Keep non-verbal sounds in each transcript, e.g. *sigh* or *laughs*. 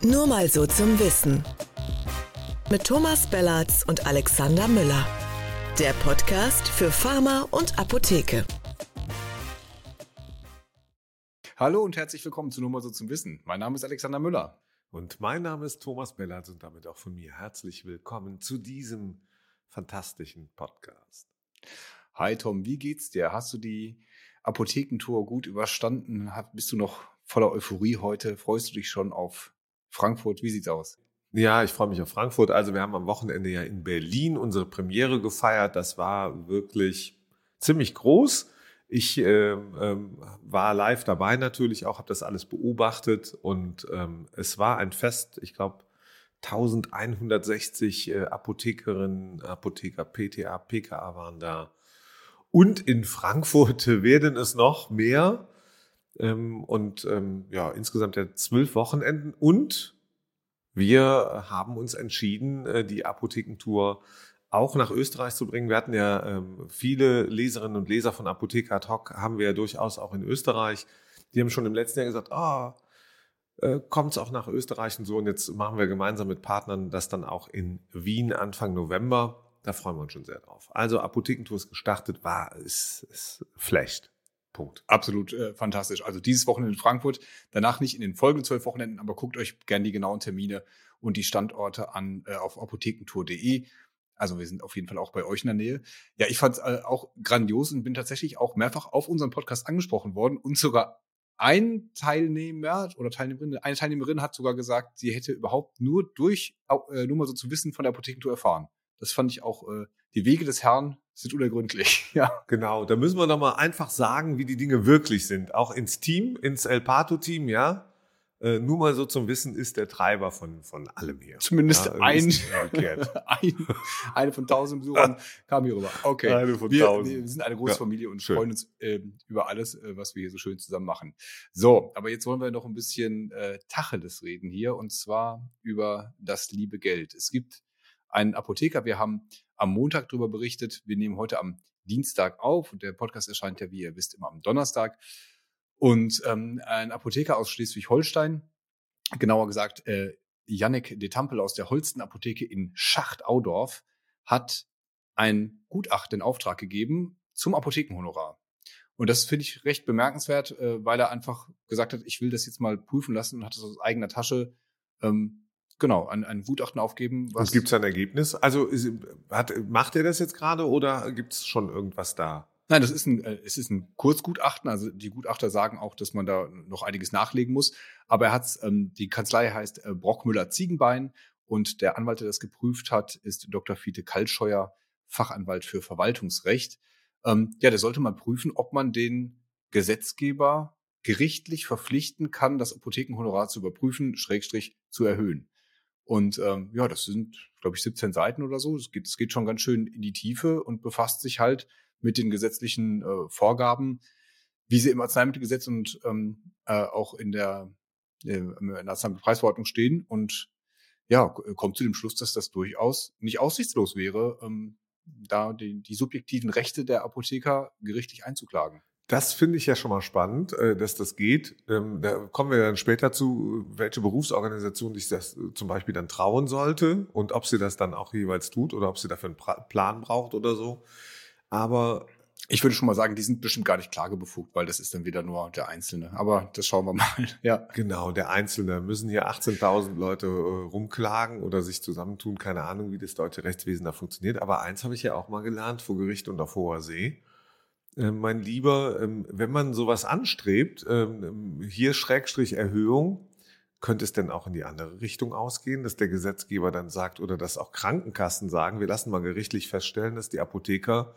Nur mal so zum Wissen. Mit Thomas Bellatz und Alexander Müller. Der Podcast für Pharma und Apotheke. Hallo und herzlich willkommen zu Nur mal so zum Wissen. Mein Name ist Alexander Müller. Und mein Name ist Thomas Bellatz und damit auch von mir herzlich willkommen zu diesem fantastischen Podcast. Hi Tom, wie geht's dir? Hast du die Apothekentour gut überstanden? Bist du noch voller Euphorie heute? Freust du dich schon auf Frankfurt? Wie sieht's aus? Ja, ich freue mich auf Frankfurt. Also wir haben am Wochenende ja in Berlin unsere Premiere gefeiert. Das war wirklich ziemlich groß. Ich äh, war live dabei natürlich auch, habe das alles beobachtet und ähm, es war ein Fest. Ich glaube 1160 äh, Apothekerinnen, Apotheker, PTA, PKA waren da. Und in Frankfurt *laughs* werden es noch mehr. Ähm, und ähm, ja, insgesamt ja zwölf Wochenenden. Und wir haben uns entschieden, äh, die Apothekentour auch nach Österreich zu bringen. Wir hatten ja ähm, viele Leserinnen und Leser von Apotheke ad hoc, haben wir ja durchaus auch in Österreich. Die haben schon im letzten Jahr gesagt, ah, äh, kommt es auch nach Österreich und so. Und jetzt machen wir gemeinsam mit Partnern das dann auch in Wien Anfang November. Da freuen wir uns schon sehr drauf. Also Apothekentour ist gestartet, war, ist, ist flecht. Punkt. Absolut äh, fantastisch. Also dieses Wochenende in Frankfurt, danach nicht in den folgenden zwölf Wochenenden, aber guckt euch gerne die genauen Termine und die Standorte an äh, auf apothekentour.de. Also wir sind auf jeden Fall auch bei euch in der Nähe. Ja, ich fand es äh, auch grandios und bin tatsächlich auch mehrfach auf unserem Podcast angesprochen worden und sogar ein Teilnehmer oder Teilnehmerin, eine Teilnehmerin hat sogar gesagt, sie hätte überhaupt nur durch, äh, nur mal so zu wissen von der Apothekentour erfahren. Das fand ich auch, äh, die Wege des Herrn sind unergründlich. *laughs* Ja. Genau, da müssen wir doch mal einfach sagen, wie die Dinge wirklich sind. Auch ins Team, ins El Pato-Team, ja. Äh, nur mal so zum Wissen ist der Treiber von, von allem hier. Zumindest ja, ein, *laughs* ein, eine von tausend Besuchern *laughs* kam hier rüber. Okay. Eine von wir, tausend. wir sind eine große ja, Familie und schön. freuen uns äh, über alles, äh, was wir hier so schön zusammen machen. So, aber jetzt wollen wir noch ein bisschen äh, Tacheles reden hier und zwar über das liebe Geld. Es gibt einen Apotheker, wir haben am Montag darüber berichtet. Wir nehmen heute am Dienstag auf und der Podcast erscheint ja, wie ihr wisst, immer am Donnerstag. Und ähm, ein Apotheker aus Schleswig-Holstein, genauer gesagt äh, Yannick de Tampel aus der Holsten Apotheke in Schacht-Audorf, hat ein Gutachten in Auftrag gegeben zum Apothekenhonorar. Und das finde ich recht bemerkenswert, äh, weil er einfach gesagt hat, ich will das jetzt mal prüfen lassen und hat das aus eigener Tasche ähm, genau, ein, ein Gutachten aufgeben. Was Und gibt es ein Ergebnis? Also ist, hat, macht er das jetzt gerade oder gibt es schon irgendwas da? Nein, das ist ein, äh, es ist ein Kurzgutachten. Also die Gutachter sagen auch, dass man da noch einiges nachlegen muss. Aber er hat ähm, die Kanzlei heißt äh, Brockmüller Ziegenbein und der Anwalt, der das geprüft hat, ist Dr. Fiete Kaltscheuer, Fachanwalt für Verwaltungsrecht. Ähm, ja, der sollte mal prüfen, ob man den Gesetzgeber gerichtlich verpflichten kann, das Apothekenhonorar zu überprüfen, Schrägstrich zu erhöhen. Und ähm, ja, das sind, glaube ich, 17 Seiten oder so. Es geht, es geht schon ganz schön in die Tiefe und befasst sich halt mit den gesetzlichen äh, Vorgaben, wie sie im Arzneimittelgesetz und ähm, äh, auch in der, äh, in der Arzneimittelpreisverordnung stehen. Und ja, kommt zu dem Schluss, dass das durchaus nicht aussichtslos wäre, ähm, da die, die subjektiven Rechte der Apotheker gerichtlich einzuklagen. Das finde ich ja schon mal spannend, äh, dass das geht. Ähm, da kommen wir dann später zu, welche Berufsorganisation sich das äh, zum Beispiel dann trauen sollte und ob sie das dann auch jeweils tut oder ob sie dafür einen Plan braucht oder so. Aber ich würde schon mal sagen, die sind bestimmt gar nicht klagebefugt, weil das ist dann wieder nur der Einzelne. Aber das schauen wir *laughs* mal. Ja. Genau, der Einzelne. Müssen hier 18.000 Leute äh, rumklagen oder sich zusammentun? Keine Ahnung, wie das deutsche Rechtswesen da funktioniert. Aber eins habe ich ja auch mal gelernt vor Gericht und auf hoher See. Äh, mein Lieber, ähm, wenn man sowas anstrebt, ähm, hier Schrägstrich Erhöhung, könnte es denn auch in die andere Richtung ausgehen, dass der Gesetzgeber dann sagt oder dass auch Krankenkassen sagen, wir lassen mal gerichtlich feststellen, dass die Apotheker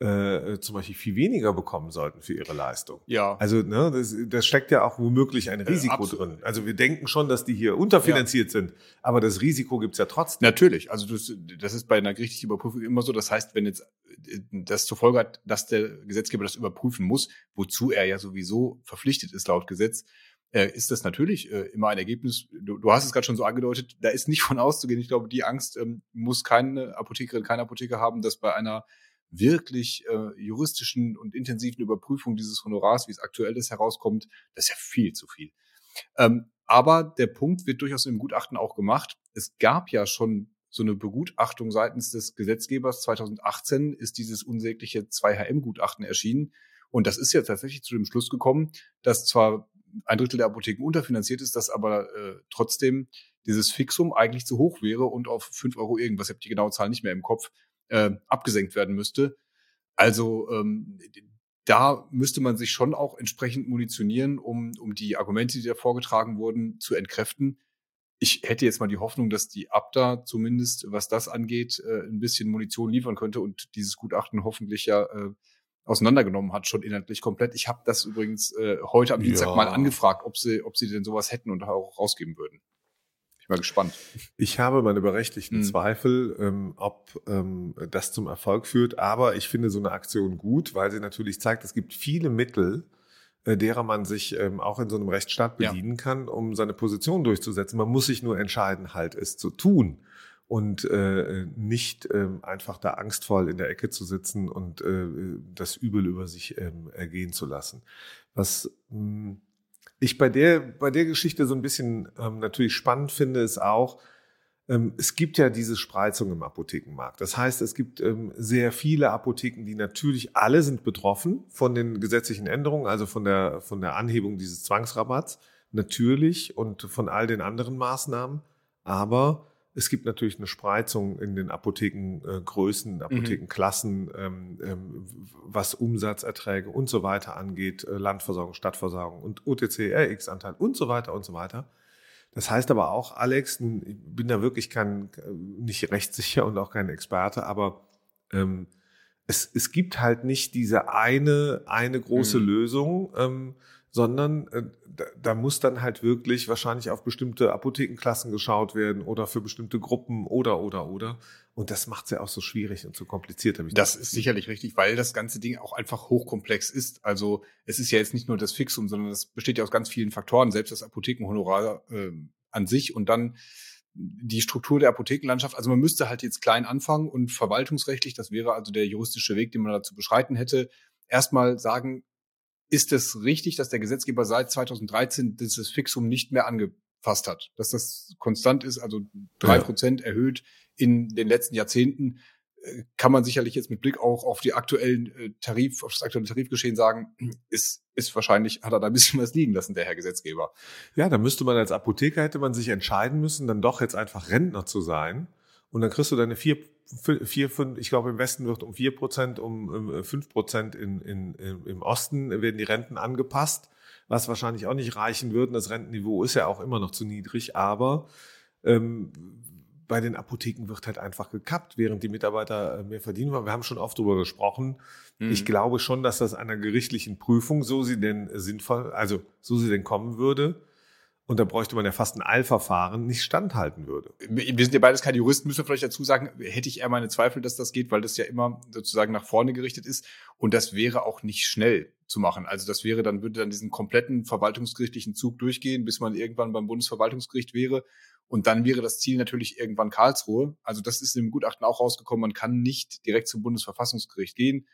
äh, zum Beispiel viel weniger bekommen sollten für ihre Leistung. Ja. Also ne, das, das steckt ja auch womöglich ein äh, Risiko äh, drin. Also wir denken schon, dass die hier unterfinanziert ja. sind, aber das Risiko gibt's ja trotzdem. Natürlich. Also das, das ist bei einer gerichtlichen Überprüfung immer so. Das heißt, wenn jetzt äh, das zur Folge hat, dass der Gesetzgeber das überprüfen muss, wozu er ja sowieso verpflichtet ist laut Gesetz, äh, ist das natürlich äh, immer ein Ergebnis. Du, du hast es gerade schon so angedeutet, da ist nicht von auszugehen. Ich glaube, die Angst ähm, muss keine Apothekerin, kein Apotheker haben, dass bei einer wirklich äh, juristischen und intensiven Überprüfung dieses Honorars, wie es aktuell ist, herauskommt, das ist ja viel zu viel. Ähm, aber der Punkt wird durchaus im Gutachten auch gemacht. Es gab ja schon so eine Begutachtung seitens des Gesetzgebers. 2018 ist dieses unsägliche 2HM-Gutachten erschienen. Und das ist ja tatsächlich zu dem Schluss gekommen, dass zwar ein Drittel der Apotheken unterfinanziert ist, dass aber äh, trotzdem dieses Fixum eigentlich zu hoch wäre und auf fünf Euro irgendwas, ich habe die genaue Zahl nicht mehr im Kopf, äh, abgesenkt werden müsste. Also ähm, da müsste man sich schon auch entsprechend munitionieren, um, um die Argumente, die da vorgetragen wurden, zu entkräften. Ich hätte jetzt mal die Hoffnung, dass die Abda zumindest, was das angeht, äh, ein bisschen Munition liefern könnte und dieses Gutachten hoffentlich ja äh, auseinandergenommen hat, schon inhaltlich komplett. Ich habe das übrigens äh, heute am Dienstag ja. mal angefragt, ob sie, ob sie denn sowas hätten und auch rausgeben würden. Ich bin mal gespannt. Ich habe meine berechtigten mhm. Zweifel, ähm, ob ähm, das zum Erfolg führt, aber ich finde so eine Aktion gut, weil sie natürlich zeigt, es gibt viele Mittel, äh, derer man sich ähm, auch in so einem Rechtsstaat bedienen ja. kann, um seine Position durchzusetzen. Man muss sich nur entscheiden, halt es zu tun und äh, nicht äh, einfach da angstvoll in der Ecke zu sitzen und äh, das Übel über sich äh, ergehen zu lassen. Was mh, hm, ich bei der, bei der Geschichte so ein bisschen ähm, natürlich spannend finde, ist auch, ähm, es gibt ja diese Spreizung im Apothekenmarkt. Das heißt, es gibt ähm, sehr viele Apotheken, die natürlich alle sind betroffen von den gesetzlichen Änderungen, also von der, von der Anhebung dieses Zwangsrabatts, natürlich und von all den anderen Maßnahmen. Aber es gibt natürlich eine Spreizung in den Apothekengrößen, äh, Apothekenklassen, ähm, ähm, was Umsatzerträge und so weiter angeht, äh, Landversorgung, Stadtversorgung und OTC, RX-Anteil und so weiter und so weiter. Das heißt aber auch, Alex, ich bin da wirklich kein, nicht rechtssicher und auch kein Experte, aber ähm, es, es gibt halt nicht diese eine, eine große mhm. Lösung, ähm, sondern äh, da, da muss dann halt wirklich wahrscheinlich auf bestimmte Apothekenklassen geschaut werden oder für bestimmte Gruppen oder oder oder. Und das macht es ja auch so schwierig und so kompliziert. Ich das ist sicherlich richtig, weil das ganze Ding auch einfach hochkomplex ist. Also es ist ja jetzt nicht nur das Fixum, sondern es besteht ja aus ganz vielen Faktoren, selbst das Apothekenhonorar äh, an sich und dann die Struktur der Apothekenlandschaft. Also man müsste halt jetzt klein anfangen und verwaltungsrechtlich, das wäre also der juristische Weg, den man dazu beschreiten hätte, erstmal sagen, ist es richtig, dass der Gesetzgeber seit 2013 dieses Fixum nicht mehr angepasst hat, dass das konstant ist, also drei Prozent ja. erhöht in den letzten Jahrzehnten, äh, kann man sicherlich jetzt mit Blick auch auf die aktuellen äh, Tarif, auf das aktuelle Tarifgeschehen sagen, ist, ist wahrscheinlich, hat er da ein bisschen *laughs* was liegen lassen, der Herr Gesetzgeber. Ja, da müsste man als Apotheker hätte man sich entscheiden müssen, dann doch jetzt einfach Rentner zu sein. Und dann kriegst du deine vier vier, fünf, ich glaube im Westen wird um vier Prozent, um fünf Prozent in, in, im Osten werden die Renten angepasst, was wahrscheinlich auch nicht reichen würde. Das Rentenniveau ist ja auch immer noch zu niedrig, aber ähm, bei den Apotheken wird halt einfach gekappt, während die Mitarbeiter äh, mehr verdienen. Wir haben schon oft darüber gesprochen. Mhm. Ich glaube schon, dass das einer gerichtlichen Prüfung, so sie denn sinnvoll, also so sie denn kommen würde, und da bräuchte man ja fast ein Eilverfahren, nicht standhalten würde. Wir sind ja beides keine Juristen, müssen wir vielleicht dazu sagen, hätte ich eher meine Zweifel, dass das geht, weil das ja immer sozusagen nach vorne gerichtet ist und das wäre auch nicht schnell zu machen. Also das wäre dann, würde dann diesen kompletten verwaltungsgerichtlichen Zug durchgehen, bis man irgendwann beim Bundesverwaltungsgericht wäre und dann wäre das Ziel natürlich irgendwann Karlsruhe. Also das ist im Gutachten auch rausgekommen, man kann nicht direkt zum Bundesverfassungsgericht gehen,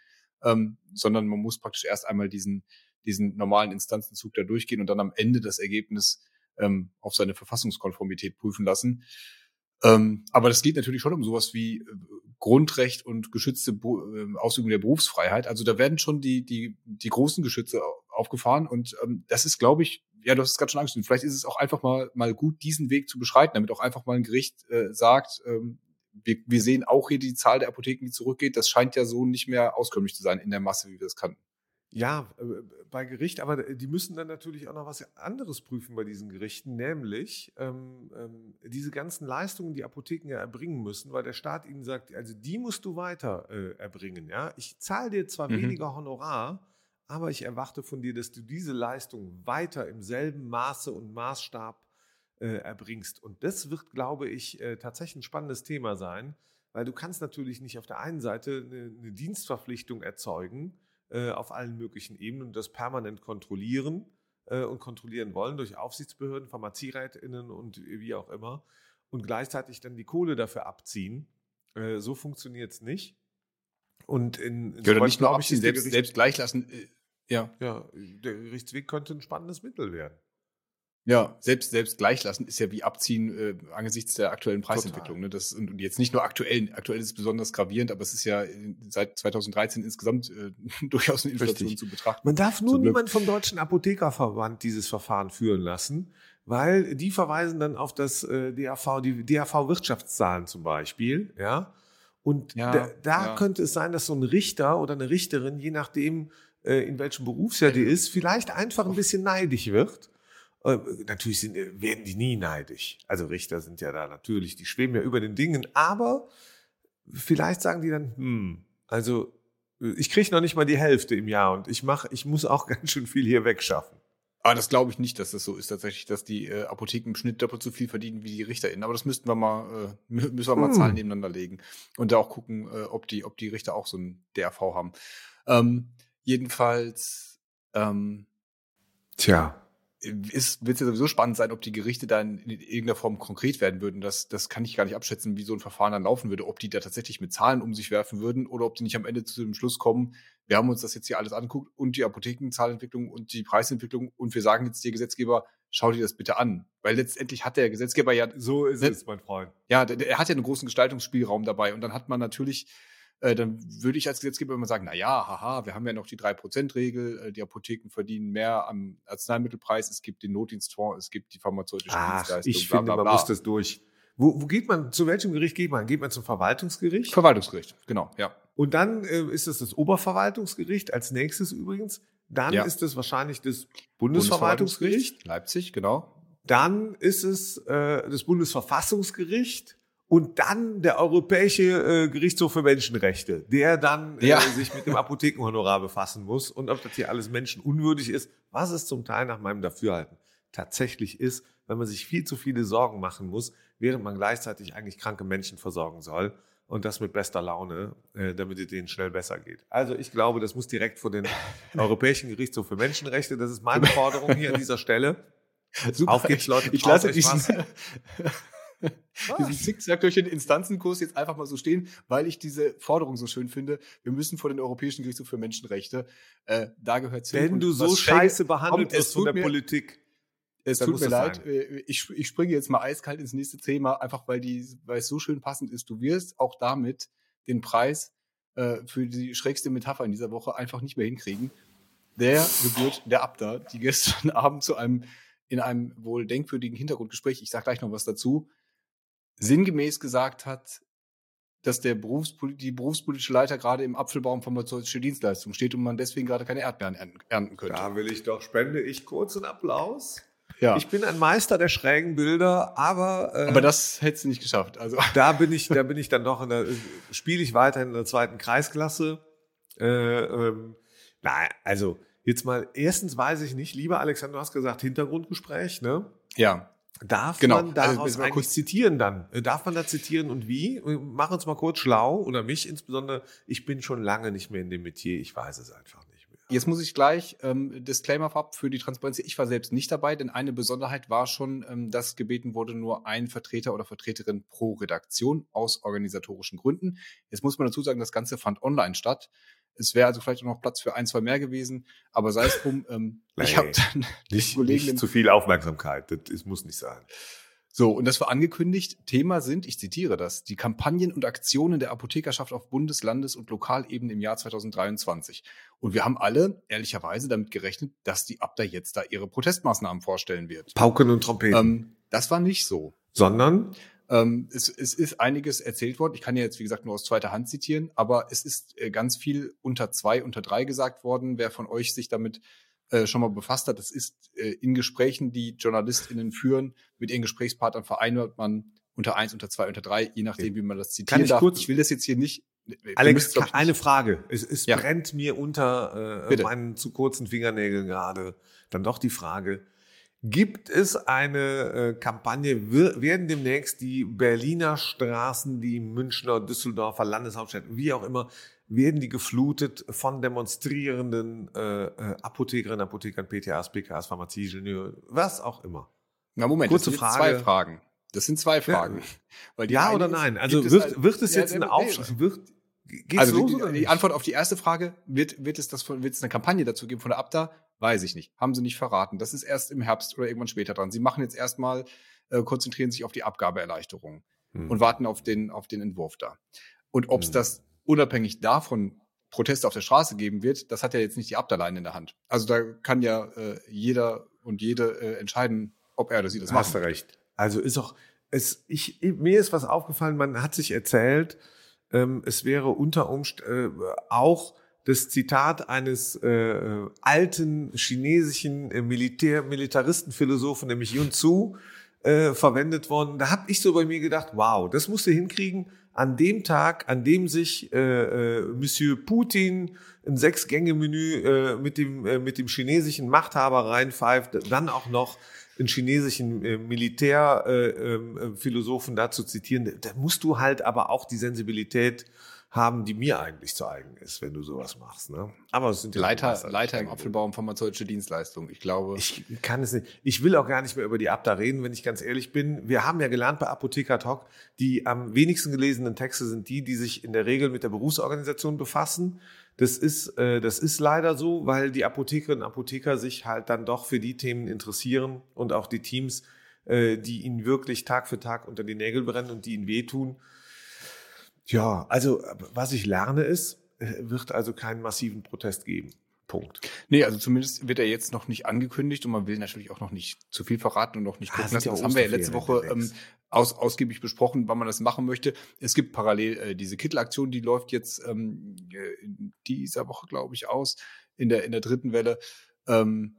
ähm, sondern man muss praktisch erst einmal diesen, diesen normalen Instanzenzug da durchgehen und dann am Ende das Ergebnis ähm, auf seine Verfassungskonformität prüfen lassen. Ähm, aber das geht natürlich schon um sowas wie äh, Grundrecht und geschützte Bo äh, Ausübung der Berufsfreiheit. Also da werden schon die, die, die großen Geschütze aufgefahren und ähm, das ist, glaube ich, ja, du hast es gerade schon angesprochen, vielleicht ist es auch einfach mal, mal gut, diesen Weg zu beschreiten, damit auch einfach mal ein Gericht äh, sagt, ähm, wir, wir sehen auch hier die Zahl der Apotheken, die zurückgeht. Das scheint ja so nicht mehr auskömmlich zu sein in der Masse, wie wir es kannten. Ja, äh, bei Gericht, aber die müssen dann natürlich auch noch was anderes prüfen bei diesen Gerichten, nämlich ähm, ähm, diese ganzen Leistungen, die Apotheken ja erbringen müssen, weil der Staat ihnen sagt, also die musst du weiter äh, erbringen. Ja, ich zahle dir zwar mhm. weniger Honorar, aber ich erwarte von dir, dass du diese Leistung weiter im selben Maße und Maßstab äh, erbringst. Und das wird, glaube ich, äh, tatsächlich ein spannendes Thema sein, weil du kannst natürlich nicht auf der einen Seite eine, eine Dienstverpflichtung erzeugen äh, auf allen möglichen Ebenen und das permanent kontrollieren äh, und kontrollieren wollen durch Aufsichtsbehörden, PharmazierätInnen und wie auch immer und gleichzeitig dann die Kohle dafür abziehen. Äh, so funktioniert es nicht. Und in, in ja, oder nicht nur abziehen, selbst, selbst gleich lassen. Ja. ja, der Gerichtsweg könnte ein spannendes Mittel werden. Ja, selbst, selbst gleich lassen ist ja wie abziehen äh, angesichts der aktuellen Preisentwicklung. Ne? Das, und jetzt nicht nur aktuell, aktuell ist es besonders gravierend, aber es ist ja seit 2013 insgesamt äh, *laughs* durchaus eine Inflation Richtig. zu betrachten. Man darf nur niemand vom Deutschen Apothekerverband dieses Verfahren führen lassen, weil die verweisen dann auf das äh, DAV, die DAV-Wirtschaftszahlen zum Beispiel, ja. Und Ja, da, da ja. könnte es sein, dass so ein Richter oder eine Richterin, je nachdem, äh, in welchem Berufsjahr die ist, vielleicht einfach ein bisschen neidisch wird. Äh, natürlich sind, äh, werden die nie neidisch. Also Richter sind ja da natürlich, die schweben ja über den Dingen, aber vielleicht sagen die dann, hm, also äh, ich kriege noch nicht mal die Hälfte im Jahr und ich mache, ich muss auch *laughs* ganz schön viel hier wegschaffen. Aber das glaube ich nicht, dass das so ist tatsächlich, dass die äh, Apotheken im Schnitt doppelt so viel verdienen wie die RichterInnen. Aber das müssten wir mal, äh, mü- müssen wir mal Hm. Zahlen nebeneinander legen und da auch gucken, äh, ob die, ob die Richter auch so ein DRV haben. Ähm, jedenfalls ähm, Tja. Ist, wird es ja sowieso spannend sein, ob die Gerichte dann in irgendeiner Form konkret werden würden. Das, das kann ich gar nicht abschätzen, wie so ein Verfahren dann laufen würde. Ob die da tatsächlich mit Zahlen um sich werfen würden oder ob die nicht am Ende zu dem Schluss kommen, wir haben uns das jetzt hier alles angeguckt und die Apothekenzahlentwicklung und die Preisentwicklung und wir sagen jetzt dir Gesetzgeber, schau dir das bitte an. Weil letztendlich hat der Gesetzgeber ja So ist Ne? es, mein Freund. ja, der hat ja einen großen Gestaltungsspielraum dabei und dann hat man natürlich, äh, dann würde ich als Gesetzgeber immer sagen, na ja, haha, wir haben ja noch die 3%-Regel, äh, die Apotheken verdienen mehr am Arzneimittelpreis, es gibt den Notdienstfonds, es gibt die pharmazeutische Ach, Dienstleistung, ich finde, man muss das durch. Wo, wo geht man, zu welchem Gericht geht man? Geht man zum Verwaltungsgericht? Verwaltungsgericht, genau, ja. Und dann äh, ist es das Oberverwaltungsgericht als nächstes übrigens. Dann Ja. ist es wahrscheinlich das Bundesverwaltungsgericht. Leipzig, genau. Dann ist es äh, das Bundesverfassungsgericht. Und dann der Europäische äh, Gerichtshof für Menschenrechte, der dann äh, Ja. sich mit dem Apothekenhonorar befassen muss und ob das hier alles menschenunwürdig ist, was es zum Teil nach meinem Dafürhalten tatsächlich ist, wenn man sich viel zu viele Sorgen machen muss, während man gleichzeitig eigentlich kranke Menschen versorgen soll und das mit bester Laune, äh, damit es denen schnell besser geht. Also ich glaube, das muss direkt vor den *laughs* Europäischen Gerichtshof für Menschenrechte, das ist meine *laughs* Forderung hier an dieser Stelle. Super. Auf geht's, Leute, Ich lasse diesen, was. *laughs* diesen Zickzack durch den Instanzenkurs jetzt einfach mal so stehen, weil ich diese Forderung so schön finde. Wir müssen vor den Europäischen Gerichtshof für Menschenrechte. Äh, da gehört es Wenn du so scheiße behandelt wirst von der Politik. Es Dann tut mir leid, äh, ich, ich springe jetzt mal eiskalt ins nächste Thema, einfach weil, die, weil es so schön passend ist. Du wirst auch damit den Preis äh, für die schrägste Metapher in dieser Woche einfach nicht mehr hinkriegen. Der Geburt der Abda, die gestern *laughs* Abend zu einem, in einem wohl denkwürdigen Hintergrundgespräch, ich sage gleich noch was dazu, sinngemäß gesagt hat, dass der Berufspoli die berufspolitische Leiter gerade im Apfelbaum pharmazeutische Dienstleistung steht und man deswegen gerade keine Erdbeeren ernten, könnte. Da will ich doch, spende ich kurz einen Applaus. ja. Ich bin ein Meister der schrägen Bilder, aber, äh, aber das hättest du nicht geschafft. Also *laughs* da bin ich, da bin ich dann doch in der, spiele ich weiterhin in der zweiten Kreisklasse. Äh, ähm, nein, also jetzt mal, erstens weiß ich nicht, lieber Alexander, du hast gesagt Hintergrundgespräch, ne? ja, Darf Genau, man also daraus eigentlich kurz- zitieren dann? Äh, Darf man da zitieren und wie? Mach uns mal kurz schlau oder mich insbesondere. Ich bin schon lange nicht mehr in dem Metier, ich weiß es einfach nicht mehr. Jetzt muss ich gleich ähm, Disclaimer vorab für die Transparenz. Ich war selbst nicht dabei, denn eine Besonderheit war schon, ähm, dass gebeten wurde, nur ein Vertreter oder Vertreterin pro Redaktion aus organisatorischen Gründen. Jetzt muss man dazu sagen, das Ganze fand online statt. Es wäre also vielleicht auch noch Platz für ein, zwei mehr gewesen, aber sei es drum, *laughs* ähm, ich Nee, *laughs* habe dann Nicht, nicht zu viel Aufmerksamkeit, das, das muss nicht sein. So, und das war angekündigt. Thema sind, ich zitiere das, die Kampagnen und Aktionen der Apothekerschaft auf Bundes-, Landes- und Lokalebene im Jahr 2023. Und wir haben alle ehrlicherweise damit gerechnet, dass die Abda jetzt da ihre Protestmaßnahmen vorstellen wird. Pauken und Trompeten. Ähm, das war nicht so. Sondern Ähm, es, es ist einiges erzählt worden. Ich kann ja jetzt, wie gesagt, nur aus zweiter Hand zitieren, aber es ist äh, ganz viel unter zwei, unter drei gesagt worden. Wer von euch sich damit äh, schon mal befasst hat, das ist äh, in Gesprächen, die JournalistInnen führen, mit ihren Gesprächspartnern vereinbart man unter eins, unter zwei, unter drei, je nachdem, wie man das zitieren Kann ich darf. kurz- ich will das jetzt hier nicht. müssen Alex, ich, eine Frage. Es, es Ja. brennt mir unter äh, Bitte. meinen zu kurzen Fingernägeln gerade. Dann doch die Frage. Gibt es eine äh, Kampagne, wir, werden demnächst die Berliner Straßen, die Münchner, Düsseldorfer Landeshauptstädte, wie auch immer, werden die geflutet von demonstrierenden äh, äh, Apothekerinnen, Apothekern, PTAs, PKs, Pharmazieingenieuren, was auch immer. Na, Moment, kurze das sind Frage. zwei Fragen. Das sind zwei Fragen. Ja eine oder nein? Also es wird, ein- wird es Ja, jetzt ein der- Aufschrei, wird, Geht's also los, die, die Antwort auf die erste Frage, wird, wird, es das von, wird es eine Kampagne dazu geben von der Abda? Weiß ich nicht. Haben sie nicht verraten. Das ist erst im Herbst oder irgendwann später dran. Sie machen jetzt erstmal, äh, konzentrieren sich auf die Abgabeerleichterung hm. und warten auf den, auf den Entwurf da. Und ob es hm. das unabhängig davon Proteste auf der Straße geben wird, das hat ja jetzt nicht die Abda-Line in der Hand. Also da kann ja äh, jeder und jede äh, entscheiden, ob er oder sie das macht. Hast du recht. Also ist auch, es, ich, mir ist was aufgefallen, man hat sich erzählt, ähm, es wäre unter Umständen äh, auch das Zitat eines äh, alten chinesischen äh, Militär Militaristenphilosophen, nämlich Yun Tzu, äh, verwendet worden. Da habe ich so bei mir gedacht, wow, das musst du hinkriegen. An dem Tag, an dem sich äh, äh, Monsieur Putin ein Sechs-Gänge-Menü äh, mit, dem, äh, mit dem chinesischen Machthaber reinpfeift, dann auch noch einen chinesischen äh, Militärphilosophen äh, äh, dazu zitieren, da musst du halt aber auch die Sensibilität haben, die mir eigentlich zu eigen ist, wenn du sowas machst. Ne? Aber es sind ja Leiter, Leiter im Apfelbaum pharmazeutische Dienstleistung. Ich glaube. Ich kann es nicht. Ich will auch gar nicht mehr über die Abda reden, wenn ich ganz ehrlich bin. Wir haben ja gelernt bei Apotheker Talk, die am wenigsten gelesenen Texte sind die, die sich in der Regel mit der Berufsorganisation befassen. Das ist, äh, das ist leider so, weil die Apothekerinnen und Apotheker sich halt dann doch für die Themen interessieren und auch die Teams, äh, die ihnen wirklich Tag für Tag unter die Nägel brennen und die ihnen wehtun. Ja, also was ich lerne ist, äh, wird also keinen massiven Protest geben. Punkt. Nee, also zumindest wird er jetzt noch nicht angekündigt und man will natürlich auch noch nicht zu viel verraten und noch nicht gucken lassen. Das haben wir ja letzte Woche ähm, aus, ausgiebig besprochen, wann man das machen möchte. Es gibt parallel äh, diese Kittelaktion, die läuft jetzt ähm, äh, dieser Woche, glaube ich, aus, in der, in der dritten Welle. Ähm,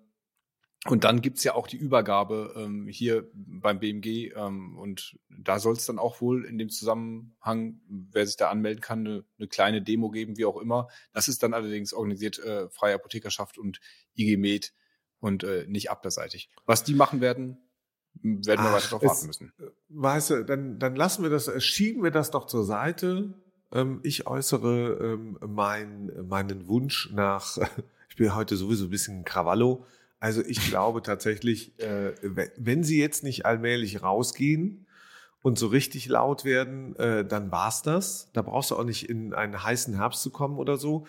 und dann gibt's ja auch die Übergabe ähm, hier beim BMG ähm, und da soll es dann auch wohl in dem Zusammenhang, wer sich da anmelden kann, eine, eine kleine Demo geben, wie auch immer. Das ist dann allerdings organisiert äh, Freie Apothekerschaft und IG Med und äh, nicht abderseitig. Was die machen werden, werden wir Ach, weiter darauf warten müssen. Äh, weißt du, dann, dann lassen wir das, äh, schieben wir das doch zur Seite. Ähm, ich äußere ähm, mein, meinen Wunsch nach, *laughs* ich bin heute sowieso ein bisschen Krawallo, also ich glaube tatsächlich, äh, wenn sie jetzt nicht allmählich rausgehen und so richtig laut werden, äh, dann war's das. Da brauchst du auch nicht in einen heißen Herbst zu kommen oder so.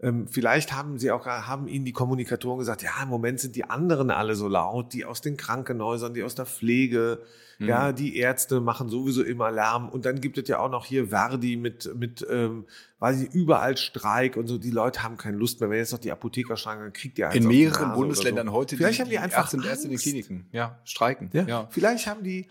Ähm, vielleicht haben sie auch, haben ihnen die Kommunikatoren gesagt, ja, im Moment sind die anderen alle so laut, die aus den Krankenhäusern, die aus der Pflege, mhm. ja, die Ärzte machen sowieso immer Lärm. Und dann gibt es ja auch noch hier Verdi mit, mit, ähm, weiß ich, überall Streik und so. Die Leute haben keine Lust mehr. Wenn jetzt noch die Apotheker streiken, dann kriegt ihr In mehreren Bundesländern so. heute vielleicht die, haben die einfach Ärzte und Ärzte in den Kliniken, ja, streiken. Ja? ja. Vielleicht haben die,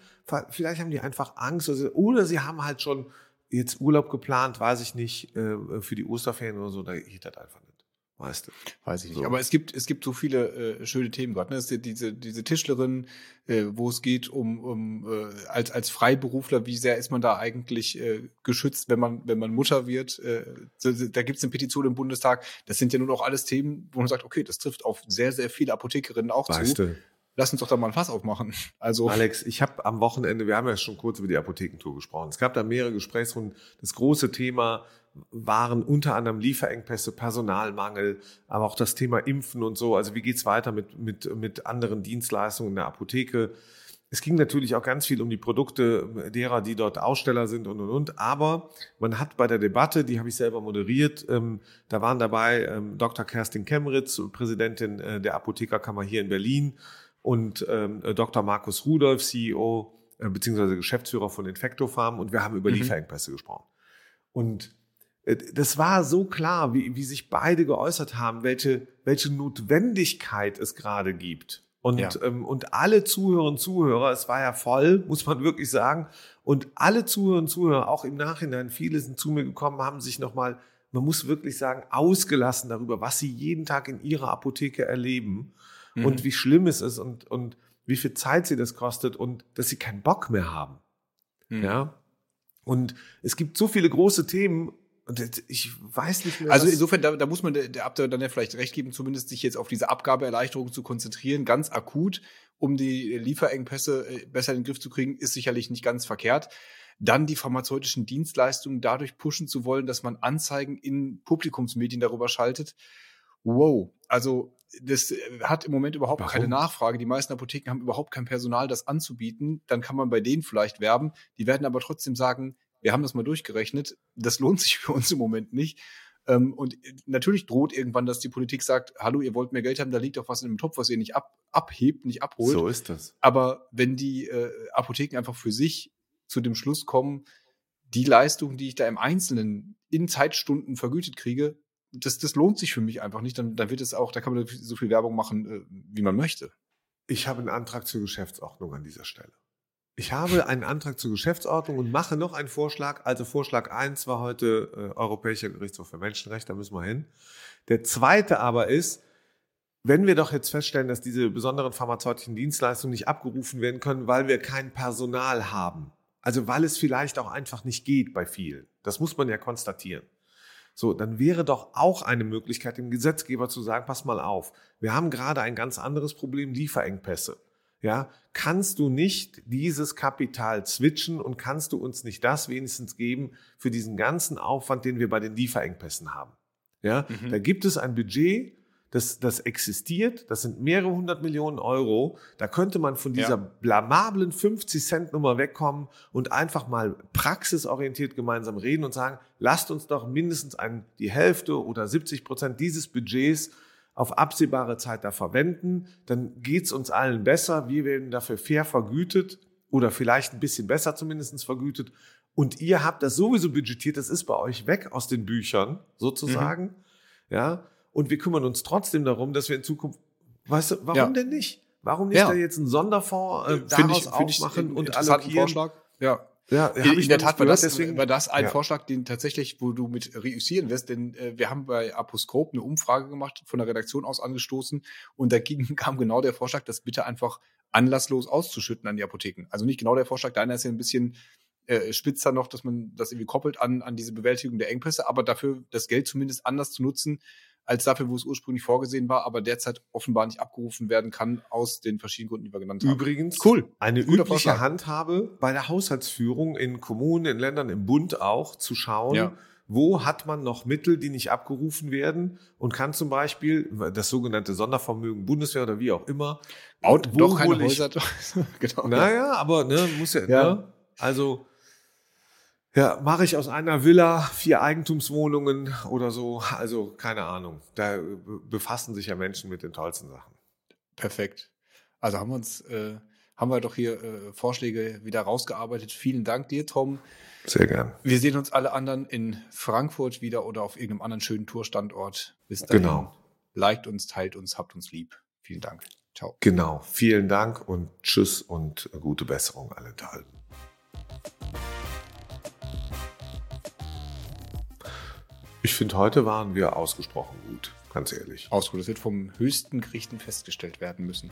vielleicht haben die einfach Angst oder sie haben halt schon jetzt Urlaub geplant, weiß ich nicht, äh, für die Osterferien oder so, da geht das einfach nicht. Weißt du? Weiß ich nicht. So. Aber es gibt, es gibt so viele äh, schöne Themen gerade. Ne? Es ist diese, diese Tischlerin, äh, wo es geht um, um äh, als, als Freiberufler, wie sehr ist man da eigentlich äh, geschützt, wenn man, wenn man Mutter wird. Äh, da gibt es eine Petition im Bundestag. Das sind ja nun auch alles Themen, wo man sagt, okay, das trifft auf sehr, sehr viele Apothekerinnen auch weißt zu. Du? Lass uns doch da mal ein Fass aufmachen. *laughs* Also Alex, ich habe am Wochenende, wir haben ja schon kurz über die Apothekentour gesprochen. Es gab da mehrere Gesprächsrunden. Das große Thema waren unter anderem Lieferengpässe, Personalmangel, aber auch das Thema Impfen und so. Also wie geht's weiter mit, mit, mit anderen Dienstleistungen in der Apotheke? Es ging natürlich auch ganz viel um die Produkte derer, die dort Aussteller sind und und und. Aber man hat bei der Debatte, die habe ich selber moderiert, ähm, da waren dabei ähm, Dr. Kerstin Kemritz, Präsidentin äh, der Apothekerkammer hier in Berlin, und ähm, Dr. Markus Rudolf, CEO äh, bzw. Geschäftsführer von Infectofarm und wir haben über mhm. Lieferengpässe gesprochen. Und äh, das war so klar, wie, wie sich beide geäußert haben, welche, welche Notwendigkeit es gerade gibt. Und, ja. ähm, und alle Zuhörerinnen und Zuhörer, es war ja voll, *laughs* muss man wirklich sagen, und alle Zuhörerinnen und Zuhörer, auch im Nachhinein, viele sind zu mir gekommen, haben sich nochmal, man muss wirklich sagen, ausgelassen darüber, was sie jeden Tag in ihrer Apotheke erleben mhm. und wie schlimm es ist und, und wie viel Zeit sie das kostet und dass sie keinen Bock mehr haben. Mhm. Ja. Und es gibt so viele große Themen, und ich weiß nicht mehr. Also insofern, da, da muss man der, der Abda dann ja vielleicht recht geben, zumindest sich jetzt auf diese Abgabeerleichterung zu konzentrieren, ganz akut, um die Lieferengpässe äh, besser in den Griff zu kriegen, ist sicherlich nicht ganz verkehrt. Dann die pharmazeutischen Dienstleistungen dadurch pushen zu wollen, dass man Anzeigen in Publikumsmedien darüber schaltet. Wow, also das äh, hat im Moment überhaupt Warum? keine Nachfrage. Die meisten Apotheken haben überhaupt kein Personal, das anzubieten. Dann kann man bei denen vielleicht werben. Die werden aber trotzdem sagen, wir haben das mal durchgerechnet, das lohnt sich für uns im Moment nicht. Ähm, und natürlich droht irgendwann, dass die Politik sagt, hallo, ihr wollt mehr Geld haben, da liegt doch was in dem Topf, was ihr nicht ab, abhebt, nicht abholt. So ist das. Aber wenn die äh, Apotheken einfach für sich zu dem Schluss kommen, die Leistung, die ich da im Einzelnen in Zeitstunden vergütet kriege, das, das lohnt sich für mich einfach nicht. Dann, dann wird es auch, da kann man so viel Werbung machen, äh, wie man möchte. Ich habe einen Antrag zur Geschäftsordnung an dieser Stelle. Ich habe einen Antrag zur Geschäftsordnung und mache noch einen Vorschlag. Also Vorschlag 1 war heute äh, Europäischer Gerichtshof für Menschenrechte, da müssen wir hin. Der zweite aber ist, wenn wir doch jetzt feststellen, dass diese besonderen pharmazeutischen Dienstleistungen nicht abgerufen werden können, weil wir kein Personal haben, also weil es vielleicht auch einfach nicht geht bei vielen, das muss man ja konstatieren. So, dann wäre doch auch eine Möglichkeit, dem Gesetzgeber zu sagen, pass mal auf, wir haben gerade ein ganz anderes Problem, Lieferengpässe ja, kannst du nicht dieses Kapital switchen und kannst du uns nicht das wenigstens geben für diesen ganzen Aufwand, den wir bei den Lieferengpässen haben? Ja, mhm. da gibt es ein Budget, das, das existiert, das sind mehrere hundert Millionen Euro. Da könnte man von dieser ja. blamablen 50 Cent Nummer wegkommen und einfach mal praxisorientiert gemeinsam reden und sagen, lasst uns doch mindestens ein, die Hälfte oder 70 Prozent dieses Budgets auf absehbare Zeit da verwenden, dann geht's uns allen besser. Wir werden dafür fair vergütet oder vielleicht ein bisschen besser zumindest vergütet. Und ihr habt das sowieso budgetiert, das ist bei euch weg aus den Büchern sozusagen. Mhm. Ja. Und wir kümmern uns trotzdem darum, dass wir in Zukunft, weißt du, warum ja. denn nicht? Warum nicht ja. da jetzt einen Sonderfonds äh, daraus ich, aufmachen ich und allokieren? Vorschlag. Ja. Ja, in, in der Tat war das, deswegen, war das ein ja. Vorschlag, den tatsächlich, wo du mit reüssieren wirst, denn äh, wir haben bei Aposkop eine Umfrage gemacht, von der Redaktion aus angestoßen und da ging, *laughs* kam genau der Vorschlag, das bitte einfach anlasslos auszuschütten an die Apotheken. Also nicht genau der Vorschlag, deiner ist ja ein bisschen äh, spitzer noch, dass man das irgendwie koppelt an, an diese Bewältigung der Engpässe, aber dafür das Geld zumindest anders zu nutzen, als dafür, wo es ursprünglich vorgesehen war, aber derzeit offenbar nicht abgerufen werden kann, aus den verschiedenen Gründen, die wir genannt haben. Übrigens, cool. eine übliche Vorschlag. Handhabe bei der Haushaltsführung in Kommunen, in Ländern, im Bund auch, zu schauen, ja. wo hat man noch Mittel, die nicht abgerufen werden und kann zum Beispiel das sogenannte Sondervermögen Bundeswehr oder wie auch immer. Baut doch keine Häuser. *laughs* genau. Naja, aber ne, muss ja, ja. Ne? also ja, mache ich aus einer Villa vier Eigentumswohnungen oder so. Also keine Ahnung. Da befassen sich ja Menschen mit den tollsten Sachen. Perfekt. Also haben wir uns, äh, haben wir doch hier äh, Vorschläge wieder rausgearbeitet. Vielen Dank dir, Tom. Sehr gern. Wir sehen uns alle anderen in Frankfurt wieder oder auf irgendeinem anderen schönen Tourstandort. Bis dahin. Genau. Liked uns, teilt uns, habt uns lieb. Vielen Dank. Ciao. Genau. Vielen Dank und tschüss und gute Besserung alle enthalten. Ich finde, heute waren wir ausgesprochen gut, ganz ehrlich. Ausgeruht. Das wird vom höchsten Gerichten festgestellt werden müssen.